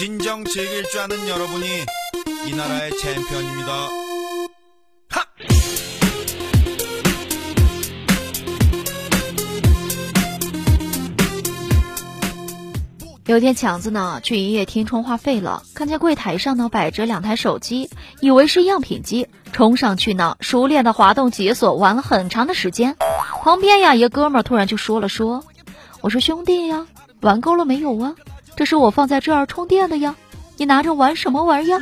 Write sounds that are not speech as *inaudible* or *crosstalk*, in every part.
진정즐길줄아는여러분이이나라의챔피언입니다有天强子呢去营业厅充话费了，看见柜台上呢摆着两台手机，以为是样品机，冲上去呢熟练的滑动解锁，玩了很长的时间。旁边呀一个哥们儿突然就说了说：“我说兄弟呀，玩够了没有啊？ 这是我放在这儿充电的呀，你拿着玩什么玩意儿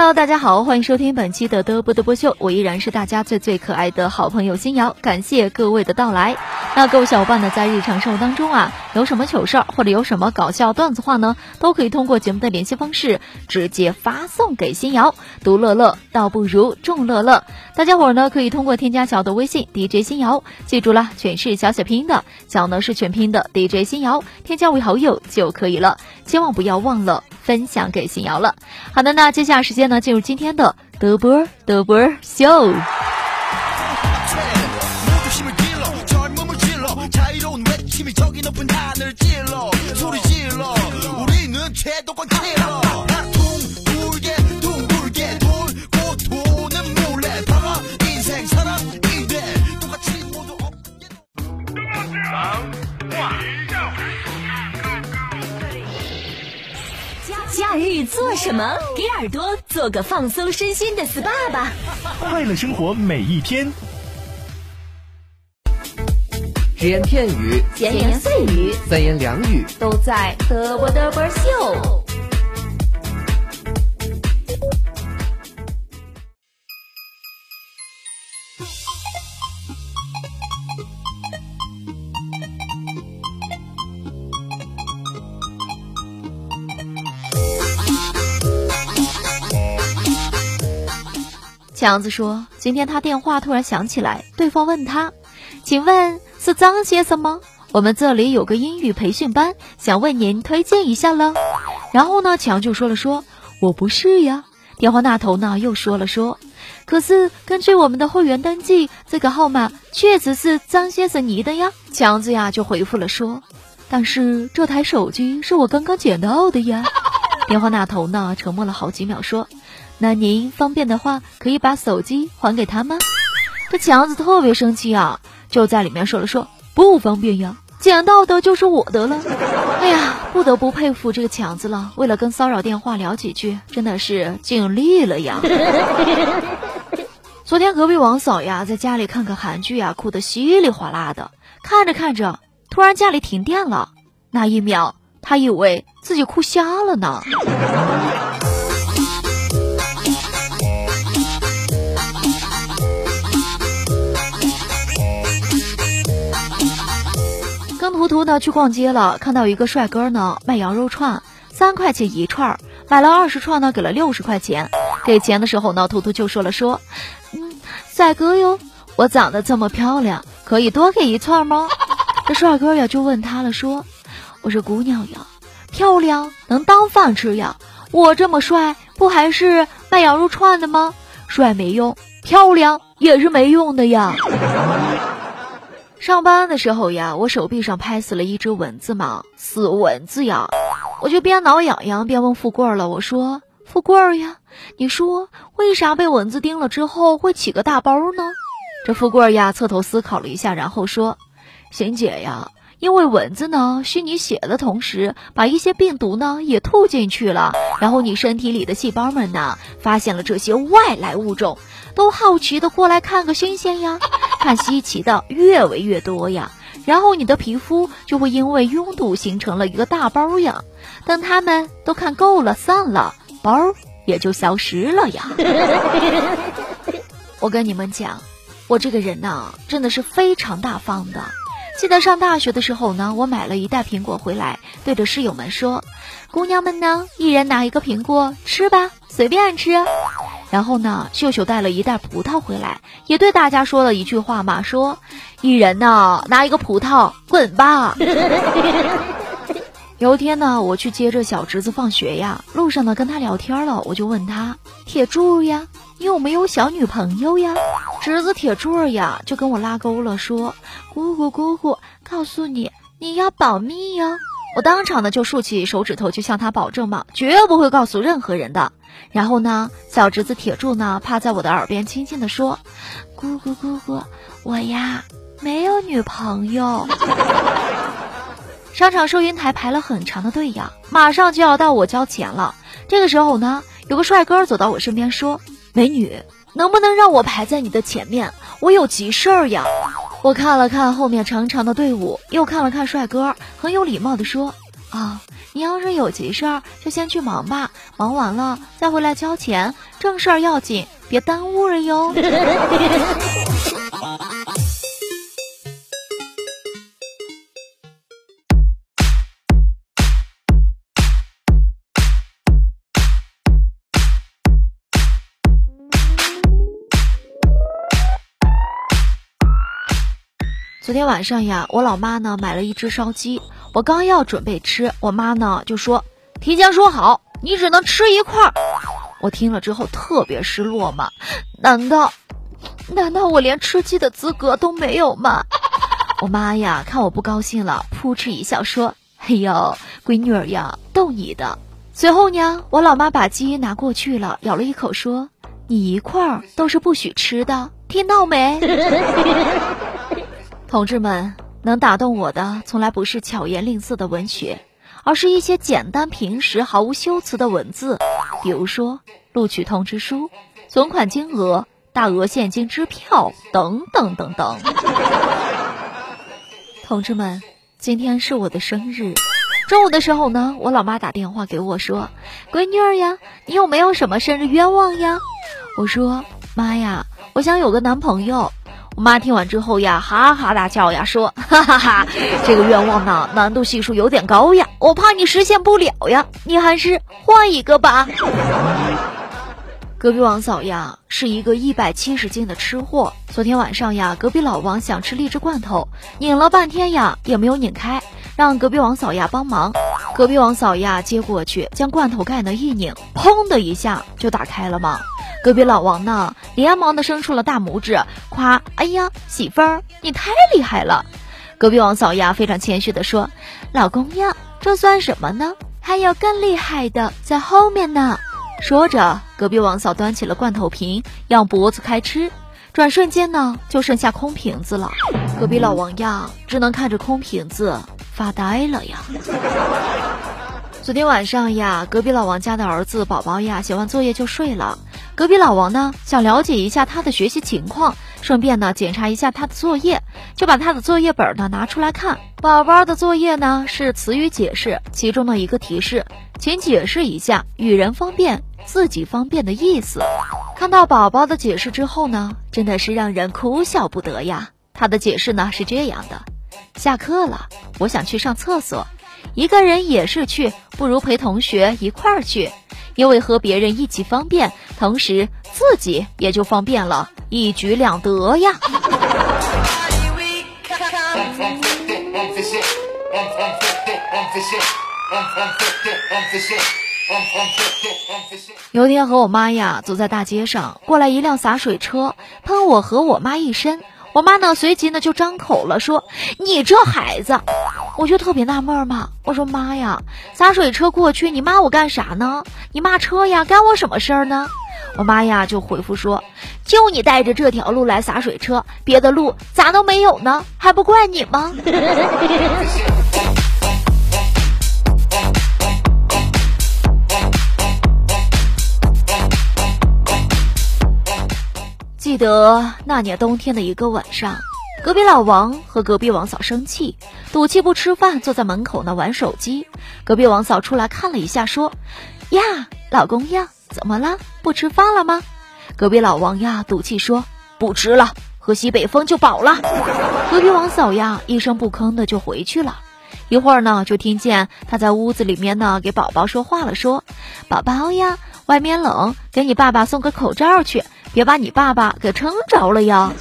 ？”Hello，大家好，欢迎收听本期的嘚啵嘚啵秀，我依然是大家最最可爱的好朋友新瑶，感谢各位的到来。那各位小伙伴呢，在日常生活当中啊，有什么糗事儿或者有什么搞笑段子话呢，都可以通过节目的联系方式直接发送给新瑶。独乐乐倒不如众乐乐，大家伙儿呢可以通过添加小的微信 DJ 新瑶，记住了，全是小写拼音的，小呢是全拼的 DJ 新瑶，添加为好友就可以了，千万不要忘了分享给新瑶了。好的，那接下来时间呢，进入今天的德波德波秀。么？给耳朵做个放松身心的 SPA 吧！快乐生活每一天。只言片语，闲言碎语，三言两语，都在嘚啵嘚啵秀。强子说：“今天他电话突然响起来，对方问他，请问是张先生吗？我们这里有个英语培训班，想为您推荐一下了。”然后呢，强就说了说：“我不是呀。”电话那头呢又说了说：“可是根据我们的会员登记，这个号码确实是张先生你的呀。”强子呀就回复了说：“但是这台手机是我刚刚捡到的呀。*laughs* ”电话那头呢沉默了好几秒，说。那您方便的话，可以把手机还给他吗？这强子特别生气啊，就在里面说了说不方便呀，捡到的就是我的了。哎呀，不得不佩服这个强子了，为了跟骚扰电话聊几句，真的是尽力了呀。*laughs* 昨天隔壁王嫂呀，在家里看个韩剧啊，哭得稀里哗啦的，看着看着，突然家里停电了，那一秒，她以为自己哭瞎了呢。图图呢去逛街了，看到一个帅哥呢卖羊肉串，三块钱一串，买了二十串呢，给了六十块钱。给钱的时候呢，图图就说了说，嗯，帅哥哟，我长得这么漂亮，可以多给一串吗？*laughs* 这帅哥呀就问他了说，我说姑娘呀，漂亮能当饭吃呀，我这么帅，不还是卖羊肉串的吗？帅没用，漂亮也是没用的呀。上班的时候呀，我手臂上拍死了一只蚊子嘛，死蚊子呀！我就边挠痒痒边问富贵儿了，我说：“富贵儿呀，你说为啥被蚊子叮了之后会起个大包呢？”这富贵儿呀侧头思考了一下，然后说：“贤姐呀。”因为蚊子呢吸你血的同时，把一些病毒呢也吐进去了，然后你身体里的细胞们呢发现了这些外来物种，都好奇的过来看个新鲜呀，看稀奇的越围越多呀，然后你的皮肤就会因为拥堵形成了一个大包呀，等他们都看够了散了，包也就消失了呀。*laughs* 我跟你们讲，我这个人呢真的是非常大方的。记得上大学的时候呢，我买了一袋苹果回来，对着室友们说：“姑娘们呢，一人拿一个苹果吃吧，随便吃。”然后呢，秀秀带了一袋葡萄回来，也对大家说了一句话嘛，说：“一人呢拿一个葡萄，滚吧。*laughs* ”有一天呢，我去接着小侄子放学呀，路上呢跟他聊天了，我就问他：“铁柱呀，你有没有小女朋友呀？”侄子铁柱呀，就跟我拉钩了，说：“姑姑姑姑，告诉你，你要保密哟。”我当场呢就竖起手指头，就向他保证嘛，绝不会告诉任何人的。然后呢，小侄子铁柱呢趴在我的耳边，轻轻地说：“姑姑姑姑，我呀没有女朋友。”商场收银台排了很长的队呀，马上就要到我交钱了。这个时候呢，有个帅哥走到我身边说：“美女。”能不能让我排在你的前面？我有急事儿呀！我看了看后面长长的队伍，又看了看帅哥，很有礼貌的说：“啊，你要是有急事儿，就先去忙吧，忙完了再回来交钱，正事儿要紧，别耽误了哟。”昨天晚上呀，我老妈呢买了一只烧鸡，我刚要准备吃，我妈呢就说提前说好，你只能吃一块儿。我听了之后特别失落嘛，难道难道我连吃鸡的资格都没有吗？我妈呀，看我不高兴了，扑哧一笑说：“哎呦，闺女儿呀，逗你的。”随后呢，我老妈把鸡拿过去了，咬了一口说：“你一块儿都是不许吃的，听到没？” *laughs* 同志们，能打动我的从来不是巧言令色的文学，而是一些简单平实、毫无修辞的文字，比如说录取通知书、存款金额、大额现金支票等等等等。同志们，今天是我的生日，中午的时候呢，我老妈打电话给我说：“闺女儿呀，你有没有什么生日愿望呀？”我说：“妈呀，我想有个男朋友。”我妈听完之后呀，哈哈大笑呀，说：“ *laughs* 哈哈哈，这个愿望呢，难度系数有点高呀，我怕你实现不了呀，你还是换一个吧。”隔壁王嫂呀，是一个一百七十斤的吃货。昨天晚上呀，隔壁老王想吃荔枝罐头，拧了半天呀，也没有拧开，让隔壁王嫂呀帮忙。隔壁王嫂呀接过去，将罐头盖呢一拧，砰的一下就打开了嘛。隔壁老王呢，连忙的伸出了大拇指，夸：“哎呀，媳妇儿，你太厉害了！”隔壁王嫂呀，非常谦虚的说：“老公呀，这算什么呢？还有更厉害的在后面呢。”说着，隔壁王嫂端起了罐头瓶，仰脖子开吃，转瞬间呢，就剩下空瓶子了。隔壁老王呀，只能看着空瓶子发呆了呀。昨天晚上呀，隔壁老王家的儿子宝宝呀，写完作业就睡了。隔壁老王呢，想了解一下他的学习情况，顺便呢检查一下他的作业，就把他的作业本呢拿出来看。宝宝的作业呢是词语解释，其中的一个提示，请解释一下“与人方便，自己方便”的意思。看到宝宝的解释之后呢，真的是让人哭笑不得呀。他的解释呢是这样的：下课了，我想去上厕所，一个人也是去，不如陪同学一块儿去。因为和别人一起方便，同时自己也就方便了，一举两得呀。有一天和我妈呀走在大街上，过来一辆洒水车，喷我和我妈一身。我妈呢随即呢就张口了，说：“你这孩子。”我就特别纳闷嘛，我说：“妈呀，洒水车过去，你骂我干啥呢？你骂车呀，干我什么事儿呢？”我妈呀就回复说：“就你带着这条路来洒水车，别的路咋都没有呢？还不怪你吗？” *laughs* 记得那年冬天的一个晚上，隔壁老王和隔壁王嫂生气，赌气不吃饭，坐在门口呢玩手机。隔壁王嫂出来看了一下，说：“呀，老公呀，怎么了？不吃饭了吗？”隔壁老王呀赌气说：“不吃了，喝西北风就饱了。”隔壁王嫂呀一声不吭的就回去了。一会儿呢，就听见他在屋子里面呢给宝宝说话了，说：“宝宝呀，外面冷，给你爸爸送个口罩去。”别把你爸爸给撑着了呀！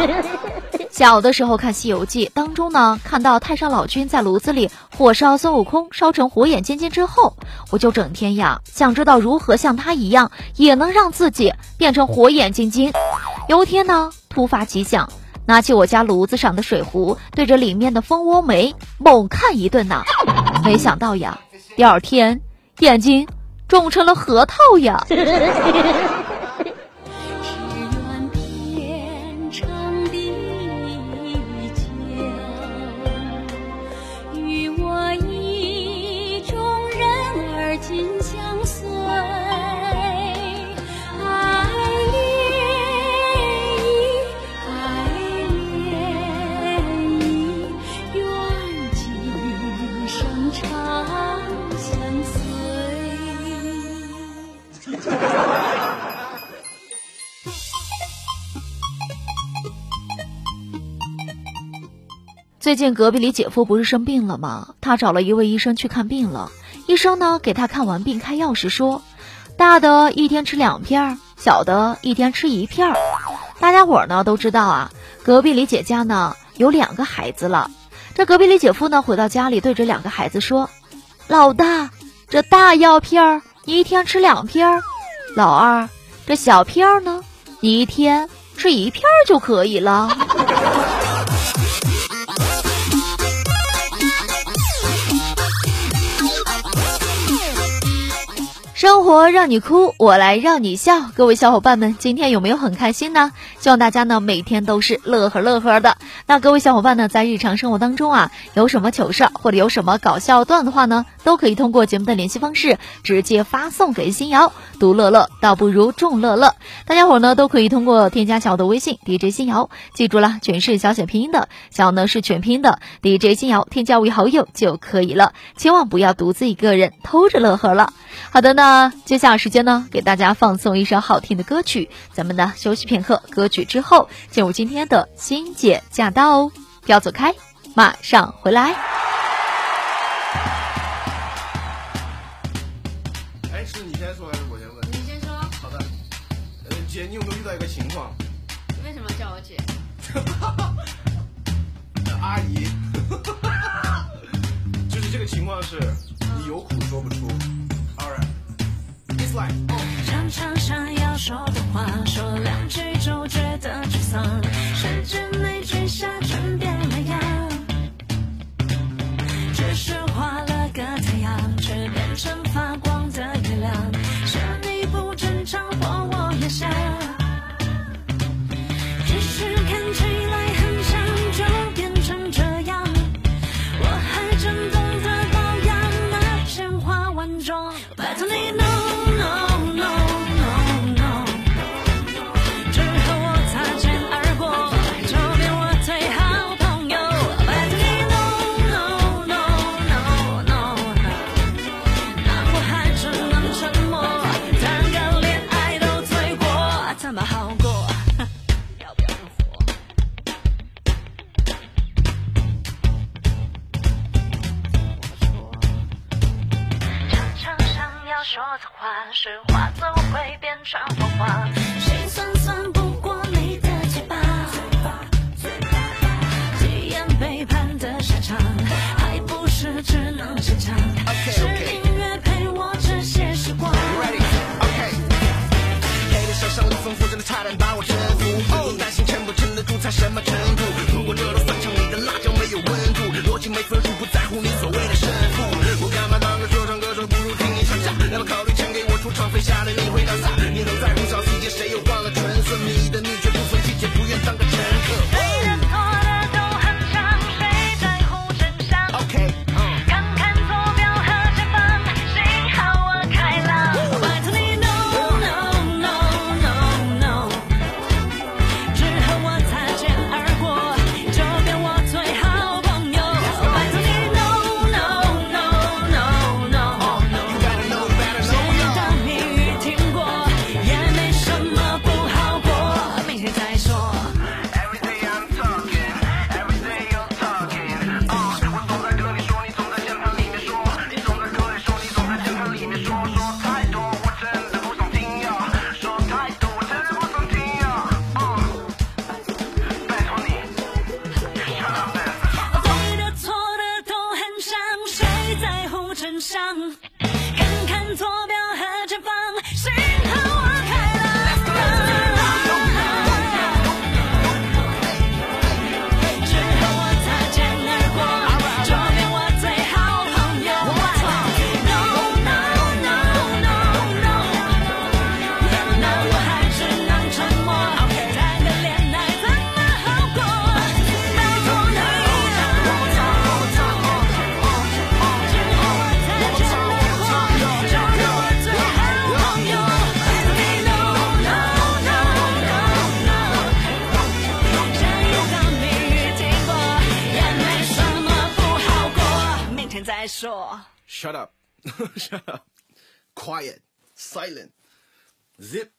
*laughs* 小的时候看《西游记》当中呢，看到太上老君在炉子里火烧孙悟空，烧成火眼金睛之后，我就整天呀想知道如何像他一样，也能让自己变成火眼金睛。有一天呢，突发奇想，拿起我家炉子上的水壶，对着里面的蜂窝煤猛看一顿呐，没想到呀，第二天眼睛种成了核桃呀！*laughs* 最近隔壁李姐夫不是生病了吗？他找了一位医生去看病了。医生呢给他看完病开药时说，大的一天吃两片，小的一天吃一片。大家伙呢都知道啊，隔壁李姐家呢有两个孩子了。这隔壁李姐夫呢回到家里对着两个孩子说：“老大，这大药片你一天吃两片；老二，这小片呢，你一天吃一片就可以了。”生活让你哭，我来让你笑。各位小伙伴们，今天有没有很开心呢？希望大家呢每天都是乐呵乐呵的。那各位小伙伴呢，在日常生活当中啊，有什么糗事或者有什么搞笑段的话呢，都可以通过节目的联系方式直接发送给新瑶。独乐乐倒不如众乐乐，大家伙呢都可以通过添加小的微信 DJ 新瑶，记住了，全是小写拼音的，小呢是全拼的 DJ 新瑶，添加为好友就可以了。千万不要独自一个人偷着乐呵了。好的呢，那接下来时间呢，给大家放送一首好听的歌曲。咱们呢休息片刻，歌曲之后进入今天的新姐驾到哦，不要走开，马上回来。哎，是你先说还是我先问？你先说。好的。呃，姐，你有没有遇到一个情况？为什么叫我姐？*laughs* 阿姨。*laughs* 就是这个情况是，你有苦说不出。常常想要说的话，说两句就觉得沮丧，甚至没句下转变了样。只是 Shut up. *laughs* Shut up. Quiet. Silent. Zip.